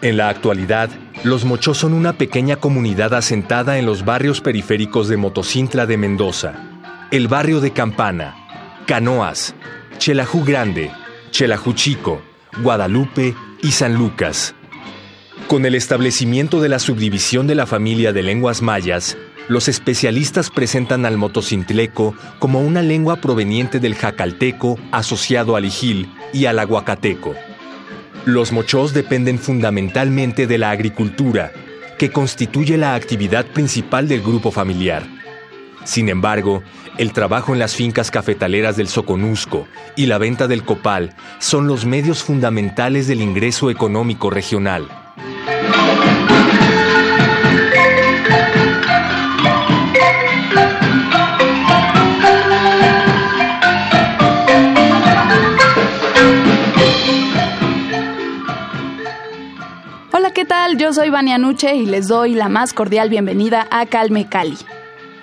En la actualidad, los Mochó son una pequeña comunidad asentada en los barrios periféricos de Motocintla de Mendoza, el barrio de Campana, Canoas, Chelajú Grande, Chelajú Chico, Guadalupe y San Lucas. Con el establecimiento de la subdivisión de la familia de lenguas mayas, los especialistas presentan al motocintleco como una lengua proveniente del jacalteco asociado al ijil y al aguacateco. Los mochós dependen fundamentalmente de la agricultura, que constituye la actividad principal del grupo familiar. Sin embargo, el trabajo en las fincas cafetaleras del Soconusco y la venta del copal son los medios fundamentales del ingreso económico regional. Soy Vania Nuche y les doy la más cordial bienvenida a Calme Cali.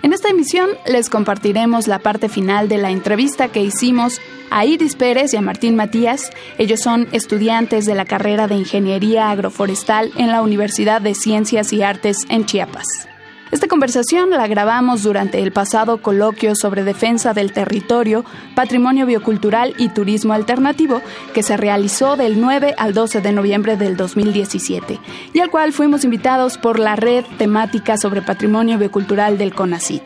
En esta emisión les compartiremos la parte final de la entrevista que hicimos a Iris Pérez y a Martín Matías. Ellos son estudiantes de la carrera de Ingeniería Agroforestal en la Universidad de Ciencias y Artes en Chiapas. Esta conversación la grabamos durante el pasado coloquio sobre defensa del territorio, patrimonio biocultural y turismo alternativo que se realizó del 9 al 12 de noviembre del 2017 y al cual fuimos invitados por la red temática sobre patrimonio biocultural del CONACIT.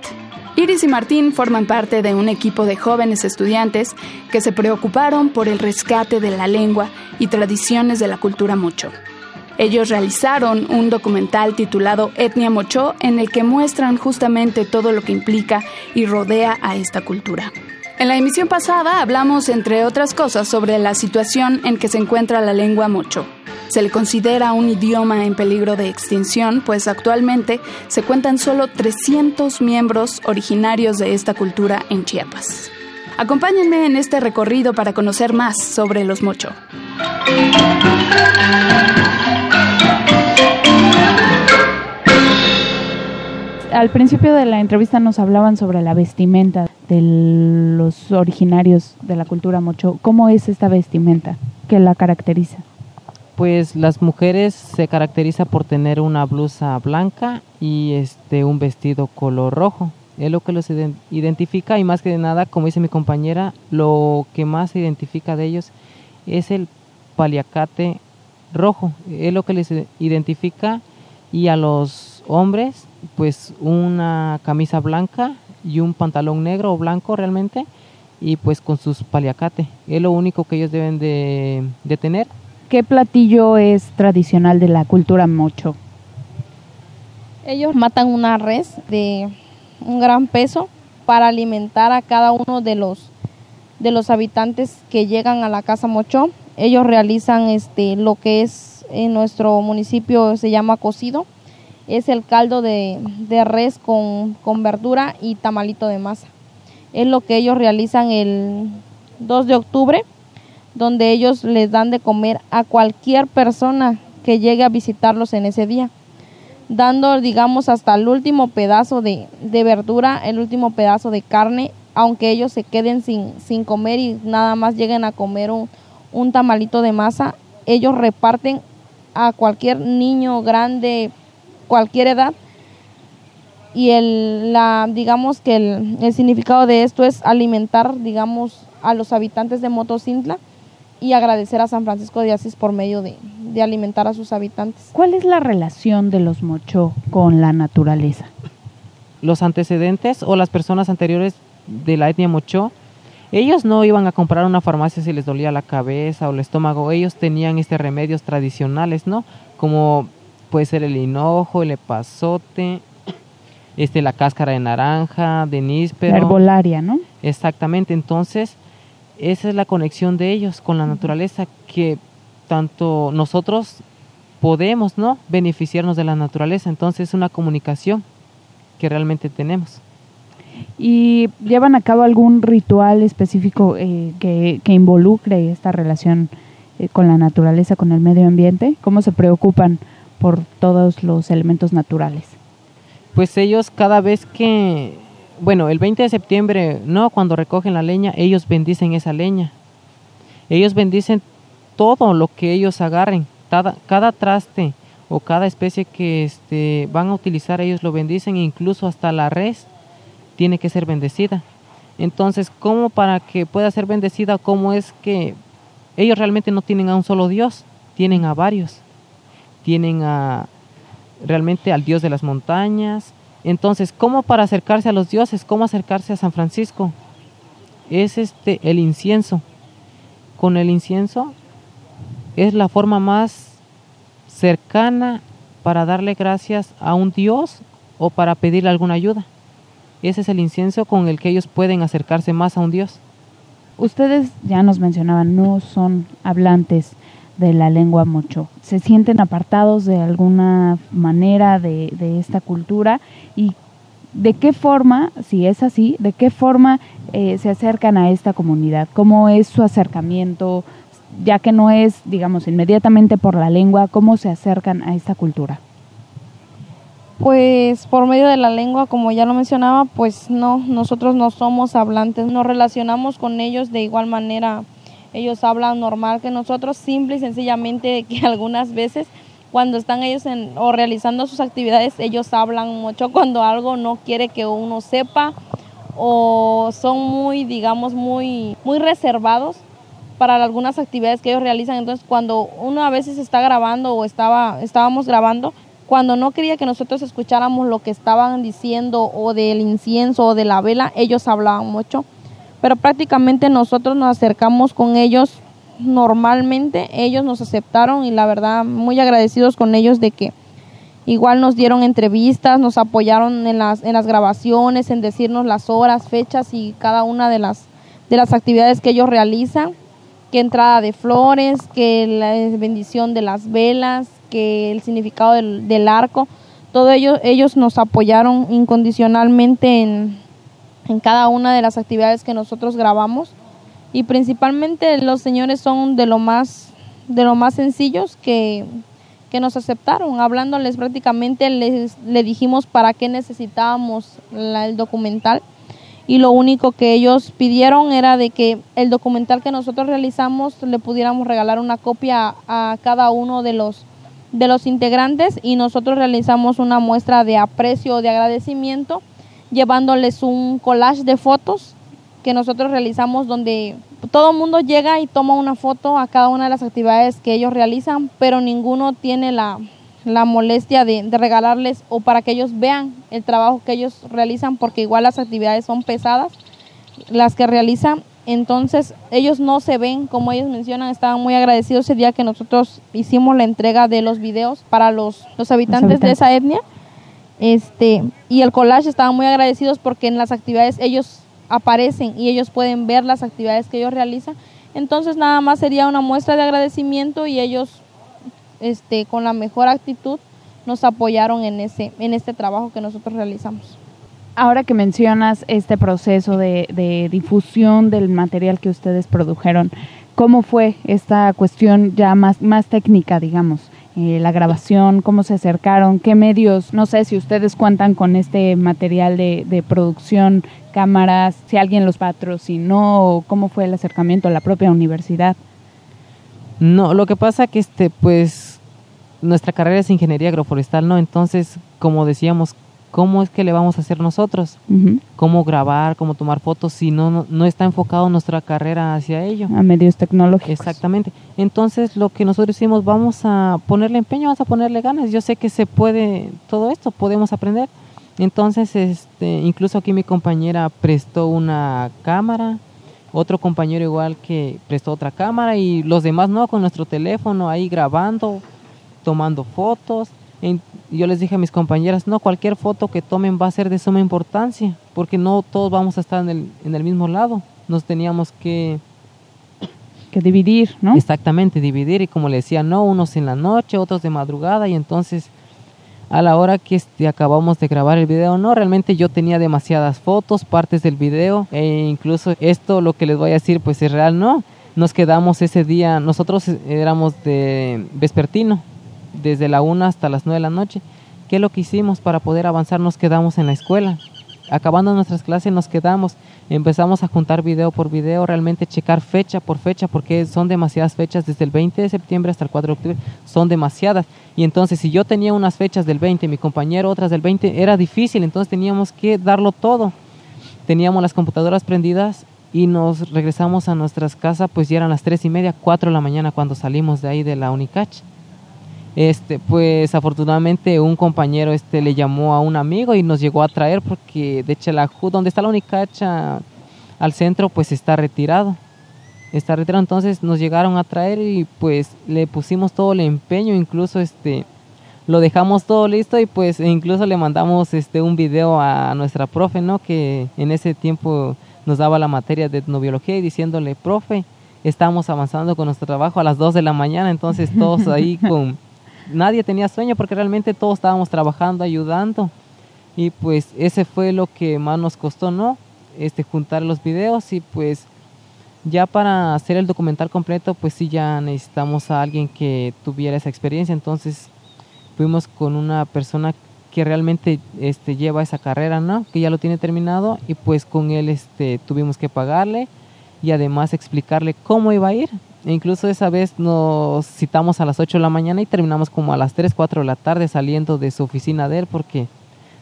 Iris y Martín forman parte de un equipo de jóvenes estudiantes que se preocuparon por el rescate de la lengua y tradiciones de la cultura mocho. Ellos realizaron un documental titulado Etnia Mocho en el que muestran justamente todo lo que implica y rodea a esta cultura. En la emisión pasada hablamos, entre otras cosas, sobre la situación en que se encuentra la lengua mocho. Se le considera un idioma en peligro de extinción, pues actualmente se cuentan solo 300 miembros originarios de esta cultura en Chiapas. Acompáñenme en este recorrido para conocer más sobre los mocho. Al principio de la entrevista nos hablaban sobre la vestimenta de los originarios de la cultura mocho. ¿Cómo es esta vestimenta? ¿Qué la caracteriza? Pues las mujeres se caracteriza por tener una blusa blanca y este un vestido color rojo. Es lo que los identifica y más que nada, como dice mi compañera, lo que más se identifica de ellos es el paliacate rojo. Es lo que les identifica y a los hombres pues una camisa blanca y un pantalón negro o blanco realmente y pues con sus paliacate. Es lo único que ellos deben de, tener. ¿Qué platillo es tradicional de la cultura mocho? Ellos matan una res de un gran peso para alimentar a cada uno de los de los habitantes que llegan a la casa mocho. Ellos realizan este lo que es en nuestro municipio se llama cocido es el caldo de, res con, con, verdura y tamalito de masa. Es lo que ellos realizan el 2 de octubre, donde ellos les dan de comer a cualquier persona que llegue a visitarlos en ese día, dando, digamos, hasta el último pedazo de, verdura, el último pedazo de carne, aunque ellos se queden sin, sin comer y nada más lleguen a comer un, un tamalito de masa, ellos reparten a cualquier niño grande, cualquier edad. Y el, la, digamos que el, significado de esto es alimentar, digamos, a los habitantes de Motocintla y agradecer a San Francisco de Asís por medio de, de alimentar a sus habitantes. ¿Cuál es la relación de los mochó con la naturaleza? Los antecedentes o las personas anteriores de la etnia mochó, ellos no iban a comprar una farmacia si les dolía la cabeza o el estómago, ellos tenían este remedios tradicionales, ¿no? Como puede ser el hinojo, el epazote, este, la cáscara de naranja, de níspero. herbolaria, ¿no? Exactamente, entonces esa es la conexión de ellos con la naturaleza que tanto nosotros podemos, ¿no? Beneficiarnos de la naturaleza, entonces es una comunicación que realmente tenemos. ¿Y llevan a cabo algún ritual específico eh, que, que, involucre esta relación eh, con la naturaleza, con el medio ambiente? ¿Cómo se preocupan por todos los elementos naturales? Pues ellos cada vez que, bueno, el 20 de septiembre, no, cuando recogen la leña, ellos bendicen esa leña. Ellos bendicen todo lo que ellos agarren, cada, cada traste o cada especie que este, van a utilizar, ellos lo bendicen, incluso hasta la res tiene que ser bendecida. Entonces, ¿cómo para que pueda ser bendecida? ¿Cómo es que ellos realmente no tienen a un solo Dios? Tienen a varios tienen a realmente al dios de las montañas. Entonces, ¿cómo para acercarse a los dioses? ¿Cómo acercarse a San Francisco? Es este el incienso. Con el incienso es la forma más cercana para darle gracias a un dios o para pedirle alguna ayuda. Ese es el incienso con el que ellos pueden acercarse más a un dios. Ustedes ya nos mencionaban, no son hablantes de la lengua mocho. Se sienten apartados de alguna manera de, esta cultura y de qué forma, si es así, de qué forma eh, se acercan a esta comunidad, cómo es su acercamiento, ya que no es, digamos, inmediatamente por la lengua, cómo se acercan a esta cultura. Pues por medio de la lengua, como ya lo mencionaba, pues no, nosotros no somos hablantes, nos relacionamos con ellos de igual manera ellos hablan normal que nosotros, simple y sencillamente que algunas veces cuando están ellos en, o realizando sus actividades, ellos hablan mucho cuando algo no quiere que uno sepa o son muy, digamos, muy, muy reservados para algunas actividades que ellos realizan. Entonces, cuando uno a veces está grabando o estaba, estábamos grabando, cuando no quería que nosotros escucháramos lo que estaban diciendo o del incienso o de la vela, ellos hablaban mucho pero prácticamente nosotros nos acercamos con ellos normalmente, ellos nos aceptaron y la verdad muy agradecidos con ellos de que igual nos dieron entrevistas, nos apoyaron en las, en las grabaciones, en decirnos las horas, fechas y cada una de las, de las actividades que ellos realizan, que entrada de flores, que la bendición de las velas, que el significado del, del arco, todo ello, ellos nos apoyaron incondicionalmente en, en cada una de las actividades que nosotros grabamos. Y principalmente los señores son de lo más de lo más sencillos que, que nos aceptaron. Hablándoles prácticamente les le dijimos para qué necesitábamos el documental. Y lo único que ellos pidieron era de que el documental que nosotros realizamos le pudiéramos regalar una copia a, a cada uno de los de los integrantes. Y nosotros realizamos una muestra de aprecio de agradecimiento llevándoles un collage de fotos que nosotros realizamos donde todo el mundo llega y toma una foto a cada una de las actividades que ellos realizan, pero ninguno tiene la, la molestia de, de, regalarles o para que ellos vean el trabajo que ellos realizan, porque igual las actividades son pesadas, las que realizan. Entonces ellos no se ven, como ellos mencionan, estaban muy agradecidos ese día que nosotros hicimos la entrega de los videos para los, los habitantes, los habitantes. de esa etnia este, y el collage estaban muy agradecidos porque en las actividades ellos aparecen y ellos pueden ver las actividades que ellos realizan. Entonces nada más sería una muestra de agradecimiento y ellos este, con la mejor actitud nos apoyaron en, ese, en este trabajo que nosotros realizamos. Ahora que mencionas este proceso de, de difusión del material que ustedes produjeron, ¿cómo fue esta cuestión ya más, más técnica, digamos? La grabación, cómo se acercaron, qué medios, no sé si ustedes cuentan con este material de, de producción, cámaras, si alguien los patrocinó, o cómo fue el acercamiento a la propia universidad. No, lo que pasa que este, pues, nuestra carrera es ingeniería agroforestal, ¿no? Entonces, como decíamos, ¿cómo es que le vamos a hacer nosotros? ¿Cómo grabar, cómo tomar fotos si no, no, está enfocado nuestra carrera hacia ello? A medios tecnológicos. Exactamente. Entonces, lo que nosotros hicimos, vamos a ponerle empeño, vamos a ponerle ganas. Yo sé que se puede todo esto, podemos aprender. Entonces, este, incluso aquí mi compañera prestó una cámara, otro compañero igual que prestó otra cámara y los demás no, con nuestro teléfono ahí grabando, tomando fotos. Yo les dije a mis compañeras, no, cualquier foto que tomen va a ser de suma importancia, porque no todos vamos a estar en el, en el mismo lado. Nos teníamos que... Que dividir, ¿no? Exactamente, dividir. Y como le decía, no, unos en la noche, otros de madrugada. Y entonces a la hora que este, acabamos de grabar el video. No, realmente yo tenía demasiadas fotos, partes del video e incluso esto lo que les voy a decir pues es real, ¿no? Nos quedamos ese día, nosotros éramos de vespertino, desde la una hasta las nueve de la noche. ¿Qué es lo que hicimos para poder avanzar? Nos quedamos en la escuela. Acabando nuestras clases nos quedamos empezamos a juntar video por video, realmente checar fecha por fecha, porque son demasiadas fechas, desde el 20 de septiembre hasta el 4 de octubre, son demasiadas. Y entonces, si yo tenía unas fechas del 20, mi compañero otras del 20, era difícil, entonces teníamos que darlo todo. Teníamos las computadoras prendidas y nos regresamos a nuestras casas, pues ya eran las 3 y media, 4 de la mañana cuando salimos de ahí de la Unicach. Este, pues afortunadamente un compañero este le llamó a un amigo y nos llegó a traer porque de Chelajú, donde está la Unicacha al centro, pues está retirado. Está retirado, entonces nos llegaron a traer y pues le pusimos todo el empeño, incluso este lo dejamos todo listo y pues incluso le mandamos este un video a nuestra profe, ¿no? Que en ese tiempo nos daba la materia de etnobiología y diciéndole, "Profe, estamos avanzando con nuestro trabajo a las 2 de la mañana", entonces todos ahí con nadie tenía sueño porque realmente todos estábamos trabajando, ayudando. Y pues ese fue lo que más nos costó, ¿no? Este, juntar los videos y pues ya para hacer el documental completo, pues sí ya necesitamos a alguien que tuviera esa experiencia. Entonces fuimos con una persona que realmente este, lleva esa carrera, ¿no? Que ya lo tiene terminado y pues con él este, tuvimos que pagarle y además explicarle cómo iba a ir. E incluso esa vez nos citamos a las 8 de la mañana y terminamos como a las 3, 4 de la tarde saliendo de su oficina de él porque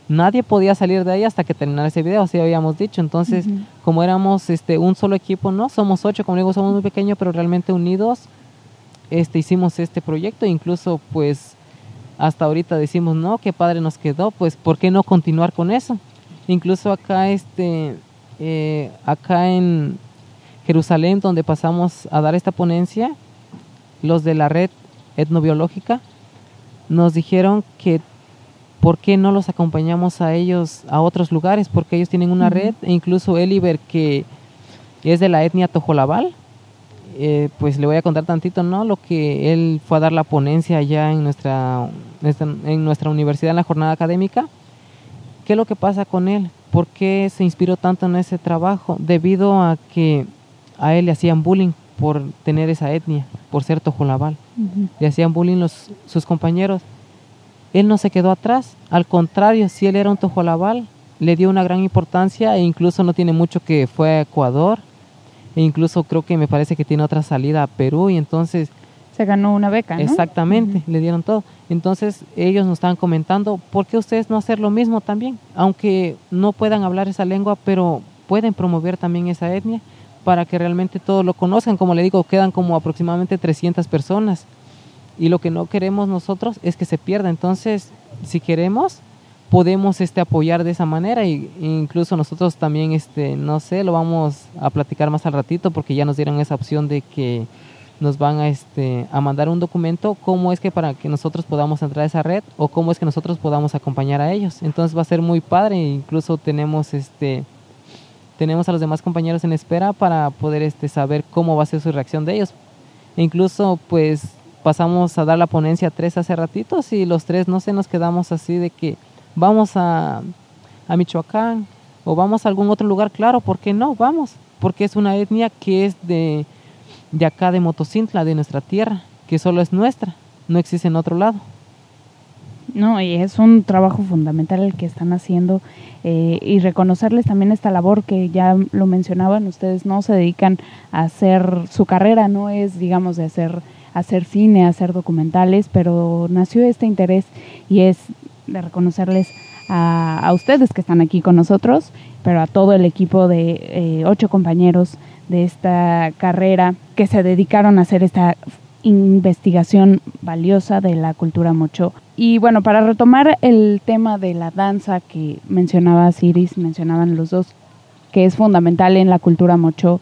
nadie podía salir de ahí hasta que terminara ese video, así habíamos dicho. Entonces, como éramos este un solo equipo, no, somos ocho, como digo, somos muy pequeños, pero realmente unidos, este hicimos este proyecto, incluso pues hasta ahorita decimos, no, qué padre nos quedó, pues ¿por qué no continuar con eso? Incluso acá este eh, acá en Jerusalén, donde pasamos a dar esta ponencia, los de la red etnobiológica nos dijeron que por qué no los acompañamos a ellos a otros lugares, porque ellos tienen una red, e incluso Eliber, que es de la etnia Tojolabal, eh, pues le voy a contar tantito, ¿no? Lo que él fue a dar la ponencia allá en nuestra, en nuestra universidad en la jornada académica. ¿Qué es lo que pasa con él? ¿Por qué se inspiró tanto en ese trabajo? Debido a que a él le hacían bullying por tener esa etnia, por ser tojolabal. Le hacían bullying los, sus compañeros. Él no se quedó atrás, al contrario, si él era un tojolabal, le dio una gran importancia e incluso no tiene mucho que fue a Ecuador e incluso creo que me parece que tiene otra salida a Perú y entonces se ganó una beca, ¿no? Exactamente, le dieron todo. Entonces ellos nos estaban comentando, ¿por qué ustedes no hacer lo mismo también? Aunque no puedan hablar esa lengua, pero pueden promover también esa etnia para que realmente todos lo conozcan. Como le digo, quedan como aproximadamente 300 personas y lo que no queremos nosotros es que se pierda. Entonces, si queremos, podemos este apoyar de esa manera y incluso nosotros también este no sé, lo vamos a platicar más al ratito porque ya nos dieron esa opción de que nos van a este a mandar un documento cómo es que para que nosotros podamos entrar a esa red o cómo es que nosotros podamos acompañar a ellos. Entonces va a ser muy padre, incluso tenemos este tenemos a los demás compañeros en espera para poder este, saber cómo va a ser su reacción de ellos. E incluso pues pasamos a dar la ponencia a tres hace ratitos y los tres no se nos quedamos así de que vamos a, a Michoacán o vamos a algún otro lugar, claro, ¿por qué no? Vamos, porque es una etnia que es de, de acá de Motocintla, de nuestra tierra, que solo es nuestra, no existe en otro lado. No, y es un trabajo fundamental el que están haciendo eh, y reconocerles también esta labor que ya lo mencionaban, ustedes no se dedican a hacer, su carrera no es, digamos, de hacer, hacer cine, hacer documentales, pero nació este interés y es de reconocerles a, ustedes que están aquí con nosotros, pero a todo el equipo de eh, ocho compañeros de esta carrera que se dedicaron a hacer esta investigación valiosa de la cultura mocho. Y bueno, para retomar el tema de la danza que mencionaba Iris, mencionaban los dos, que es fundamental en la cultura mocho,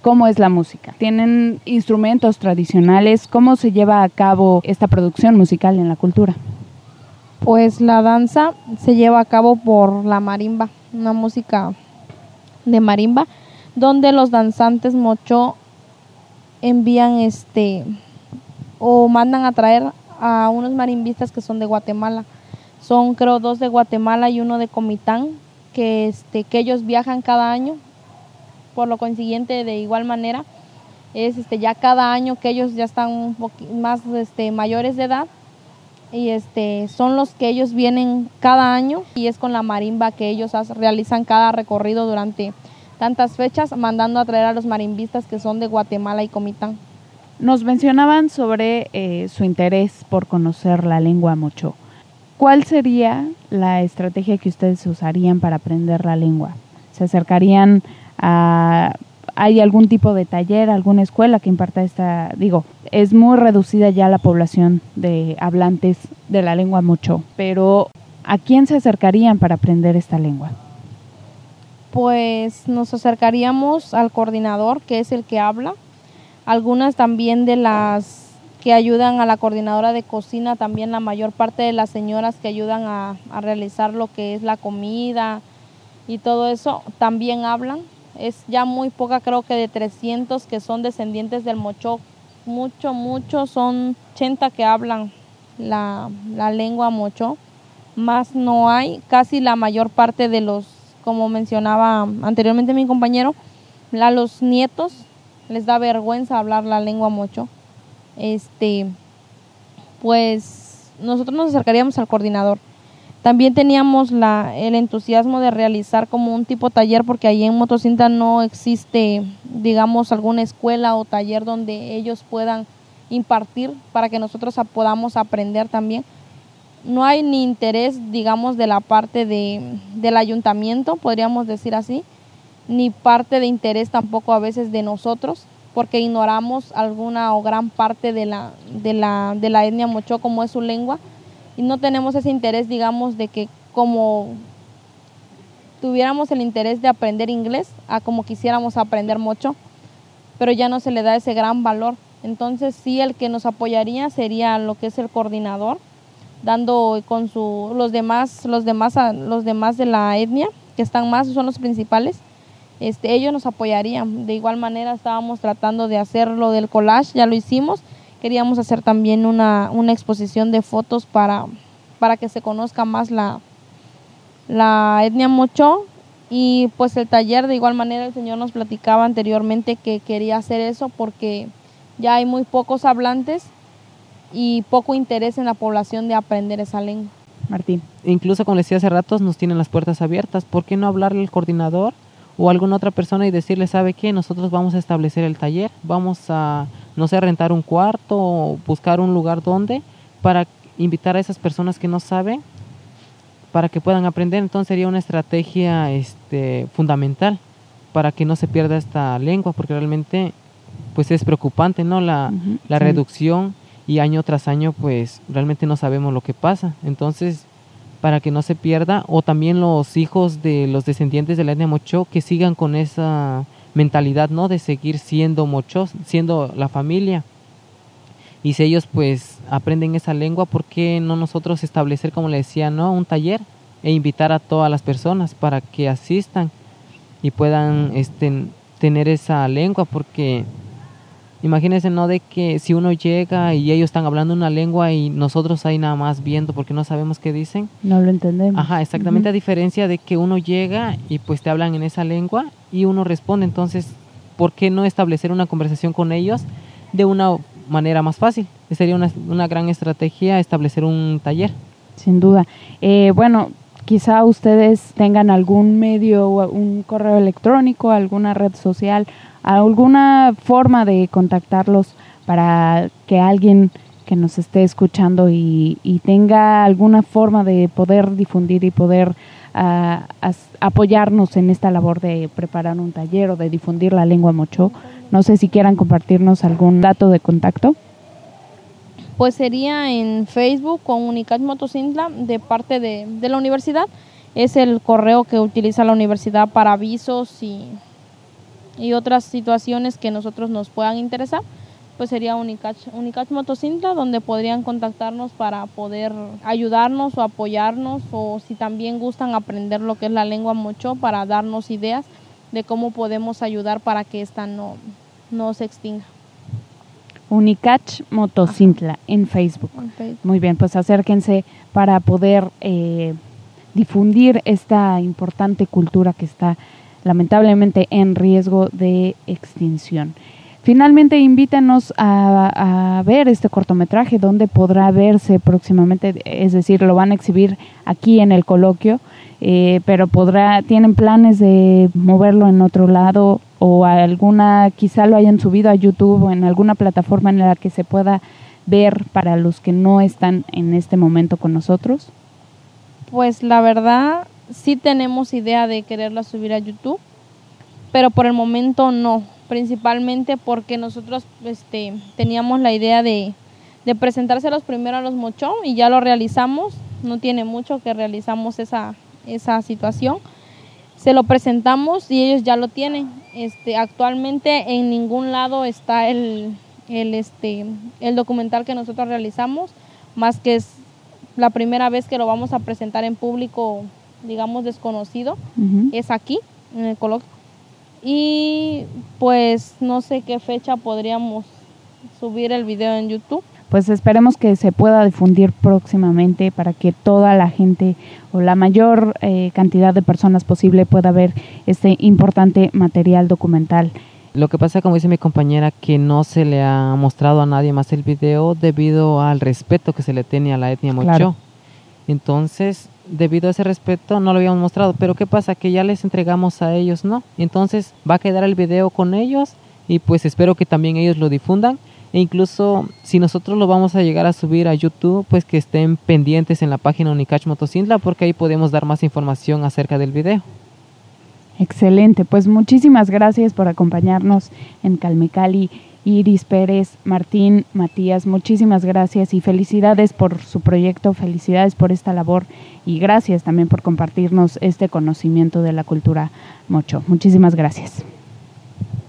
¿cómo es la música? ¿Tienen instrumentos tradicionales? ¿Cómo se lleva a cabo esta producción musical en la cultura? Pues la danza se lleva a cabo por la marimba, una música de marimba, donde los danzantes mocho envían este o mandan a traer a unos marimbistas que son de Guatemala. Son creo dos de Guatemala y uno de Comitán, que este que ellos viajan cada año. Por lo consiguiente, de igual manera, es este ya cada año que ellos ya están un más este mayores de edad y este son los que ellos vienen cada año y es con la marimba que ellos realizan cada recorrido durante tantas fechas mandando a traer a los marimbistas que son de Guatemala y Comitán. Nos mencionaban sobre eh, su interés por conocer la lengua mocho. ¿Cuál sería la estrategia que ustedes usarían para aprender la lengua? ¿Se acercarían a ¿Hay algún tipo de taller, alguna escuela que imparta esta? Digo, es muy reducida ya la población de hablantes de la lengua mucho, pero ¿a quién se acercarían para aprender esta lengua? Pues nos acercaríamos al coordinador, que es el que habla, algunas también de las que ayudan a la coordinadora de cocina, también la mayor parte de las señoras que ayudan a, a realizar lo que es la comida y todo eso, también hablan. Es ya muy poca, creo que de 300 que son descendientes del Mocho, mucho, mucho, son 80 que hablan la, lengua Mocho, más no hay, casi la mayor parte de los, como mencionaba anteriormente mi compañero, a los nietos les da vergüenza hablar la lengua Mocho. Este, pues nosotros nos acercaríamos al coordinador también teníamos la, el entusiasmo de realizar como un tipo taller porque ahí en Motocinta no existe, digamos, alguna escuela o taller donde ellos puedan impartir para que nosotros podamos aprender también. No hay ni interés, digamos, de la parte de, del ayuntamiento, podríamos decir así, ni parte de interés tampoco a veces de nosotros, porque ignoramos alguna o gran parte de la, de la, de la etnia mocho como es su lengua y no tenemos ese interés, digamos, de que como tuviéramos el interés de aprender inglés a como quisiéramos aprender mucho, pero ya no se le da ese gran valor. Entonces sí el que nos apoyaría sería lo que es el coordinador, dando con su los demás los demás los demás de la etnia que están más son los principales. Este, ellos nos apoyarían. De igual manera estábamos tratando de hacer lo del collage, ya lo hicimos Queríamos hacer también una, una exposición de fotos para, para que se conozca más la, la etnia mocho y pues el taller de igual manera el señor nos platicaba anteriormente que quería hacer eso porque ya hay muy pocos hablantes y poco interés en la población de aprender esa lengua. Martín. Incluso como decía hace rato, nos tienen las puertas abiertas. ¿Por qué no hablarle al coordinador o alguna otra persona y decirle, sabe qué, nosotros vamos a establecer el taller, vamos a no sé, rentar un cuarto o buscar un lugar donde para invitar a esas personas que no saben para que puedan aprender. Entonces sería una estrategia este, fundamental para que no se pierda esta lengua, porque realmente pues es preocupante, ¿no? La, la reducción y año tras año pues realmente no sabemos lo que pasa. Entonces, para que no se pierda, o también los hijos de los descendientes de la etnia Mocho que sigan con esa mentalidad, ¿no? De seguir siendo muchos, siendo la familia. Y si ellos pues aprenden esa lengua, ¿por qué no nosotros establecer, como le decía, ¿no? Un taller e invitar a todas las personas para que asistan y puedan este, tener esa lengua? Porque Imagínense, ¿no? De que si uno llega y ellos están hablando una lengua y nosotros ahí nada más viendo porque no sabemos qué dicen. No lo entendemos. Ajá, exactamente a diferencia de que uno llega y pues te hablan en esa lengua y uno responde. Entonces, ¿por qué no establecer una conversación con ellos de una manera más fácil? Sería una, una gran estrategia establecer un taller. Sin duda. Eh, bueno, quizá ustedes tengan algún medio, un correo electrónico, alguna red social alguna forma de contactarlos para que alguien que nos esté escuchando y, tenga alguna forma de poder difundir y poder ah, apoyarnos en esta labor de preparar un taller o de difundir la lengua mocho. No sé si quieran compartirnos algún dato de contacto. Pues sería en Facebook con Unicach Motocintla de parte de, de la universidad. Es el correo que utiliza la universidad para avisos y, y otras situaciones que nosotros nos puedan interesar pues sería Unicach, Unicach Motocintla, donde podrían contactarnos para poder ayudarnos o apoyarnos, o si también gustan aprender lo que es la lengua mocho, para darnos ideas de cómo podemos ayudar para que esta no, no se extinga. Unicach Motocintla en Facebook. Muy bien, pues acérquense para poder eh, difundir esta importante cultura que está lamentablemente en riesgo de extinción. Finalmente, invítenos a, ver este cortometraje, donde podrá verse próximamente, es decir, lo van a exhibir aquí en el coloquio, eh, pero podrá, tienen planes de moverlo en otro lado o alguna, quizá lo hayan subido a YouTube o en alguna plataforma en la que se pueda ver para los que no están en este momento con nosotros. Pues la verdad, sí tenemos idea de quererla subir a YouTube, pero por el momento no principalmente porque nosotros este, teníamos la idea de, de presentárselos primero a los mochón y ya lo realizamos, no tiene mucho que realizamos esa, esa situación. Se lo presentamos y ellos ya lo tienen. Este, actualmente en ningún lado está el, el, este, el documental que nosotros realizamos, más que es la primera vez que lo vamos a presentar en público, digamos, desconocido, es aquí, en el coloquio y pues no sé qué fecha podríamos subir el video en YouTube. Pues esperemos que se pueda difundir próximamente para que toda la gente o la mayor eh, cantidad de personas posible pueda ver este importante material documental. Lo que pasa, como dice mi compañera, que no se le ha mostrado a nadie más el video debido al respeto que se le tiene a la etnia mocho. Entonces, debido a ese respeto no lo habíamos mostrado, pero ¿qué pasa? Que ya les entregamos a ellos, ¿no? Entonces va a quedar el video con ellos y pues espero que también ellos lo difundan e incluso si nosotros lo vamos a llegar a subir a YouTube, pues que estén pendientes en la página Unicach Motocintla porque ahí podemos dar más información acerca del video. Excelente, pues muchísimas gracias por acompañarnos en Calmecali Iris Pérez, Martín, Matías, muchísimas gracias y felicidades por su proyecto, felicidades por esta labor y gracias también por compartirnos este conocimiento de la cultura mocho. Muchísimas gracias.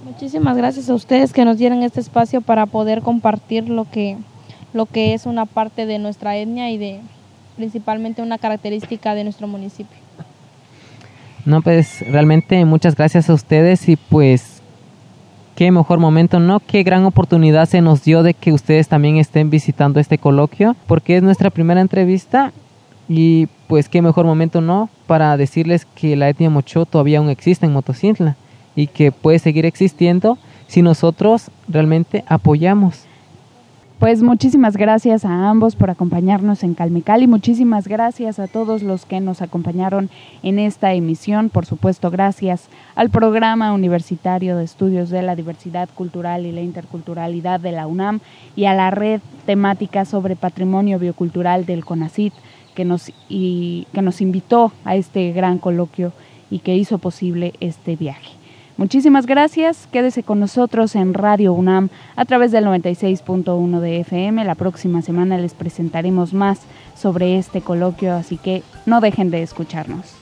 Muchísimas gracias a ustedes que nos dieron este espacio para poder compartir lo que, lo que es una parte de nuestra etnia y de principalmente una característica de nuestro municipio. No, pues realmente muchas gracias a ustedes y pues qué mejor momento, ¿no? Qué gran oportunidad se nos dio de que ustedes también estén visitando este coloquio, porque es nuestra primera entrevista y pues qué mejor momento, ¿no? Para decirles que la etnia mocho todavía aún existe en Motocintla y que puede seguir existiendo si nosotros realmente apoyamos pues muchísimas gracias a ambos por acompañarnos en Calmical y muchísimas gracias a todos los que nos acompañaron en esta emisión. Por supuesto, gracias al Programa Universitario de Estudios de la Diversidad Cultural y la Interculturalidad de la UNAM y a la Red Temática sobre Patrimonio Biocultural del CONACIT que nos, y, que nos invitó a este gran coloquio y que hizo posible este viaje. Muchísimas gracias. Quédese con nosotros en Radio UNAM a través del 96.1 de FM. La próxima semana les presentaremos más sobre este coloquio, así que no dejen de escucharnos.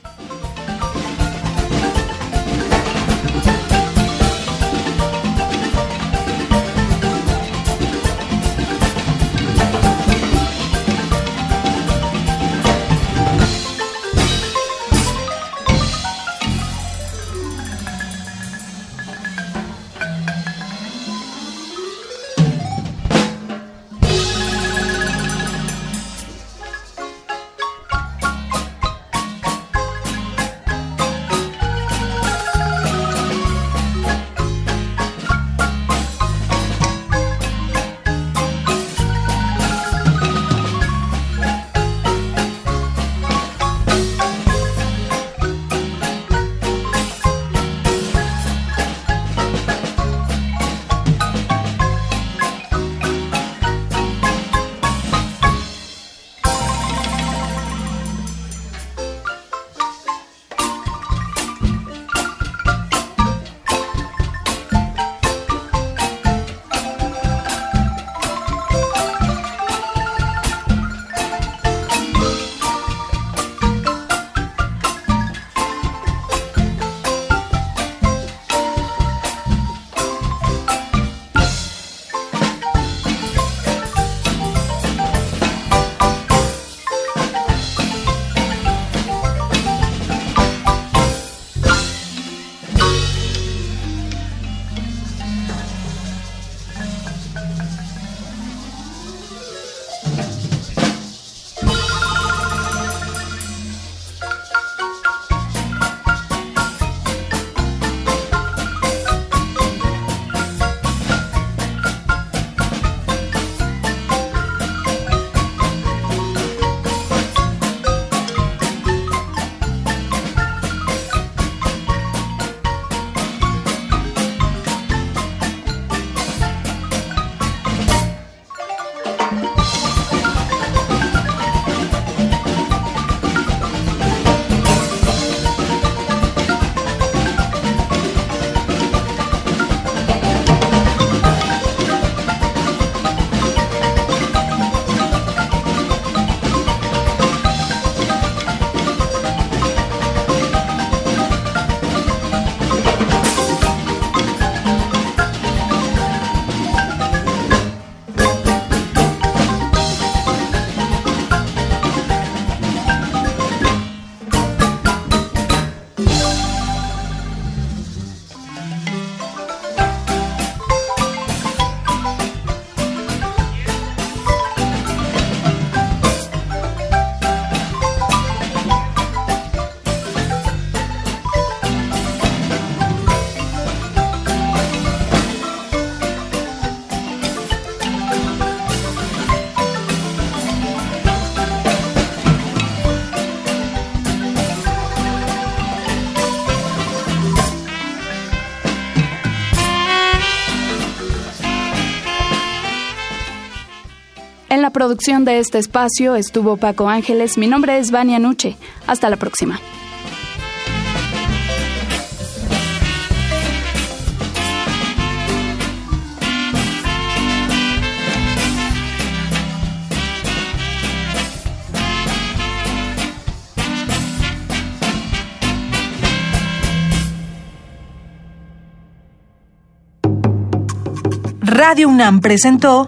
Producción de este espacio estuvo Paco Ángeles. Mi nombre es Vania Nuche. Hasta la próxima. Radio UNAM presentó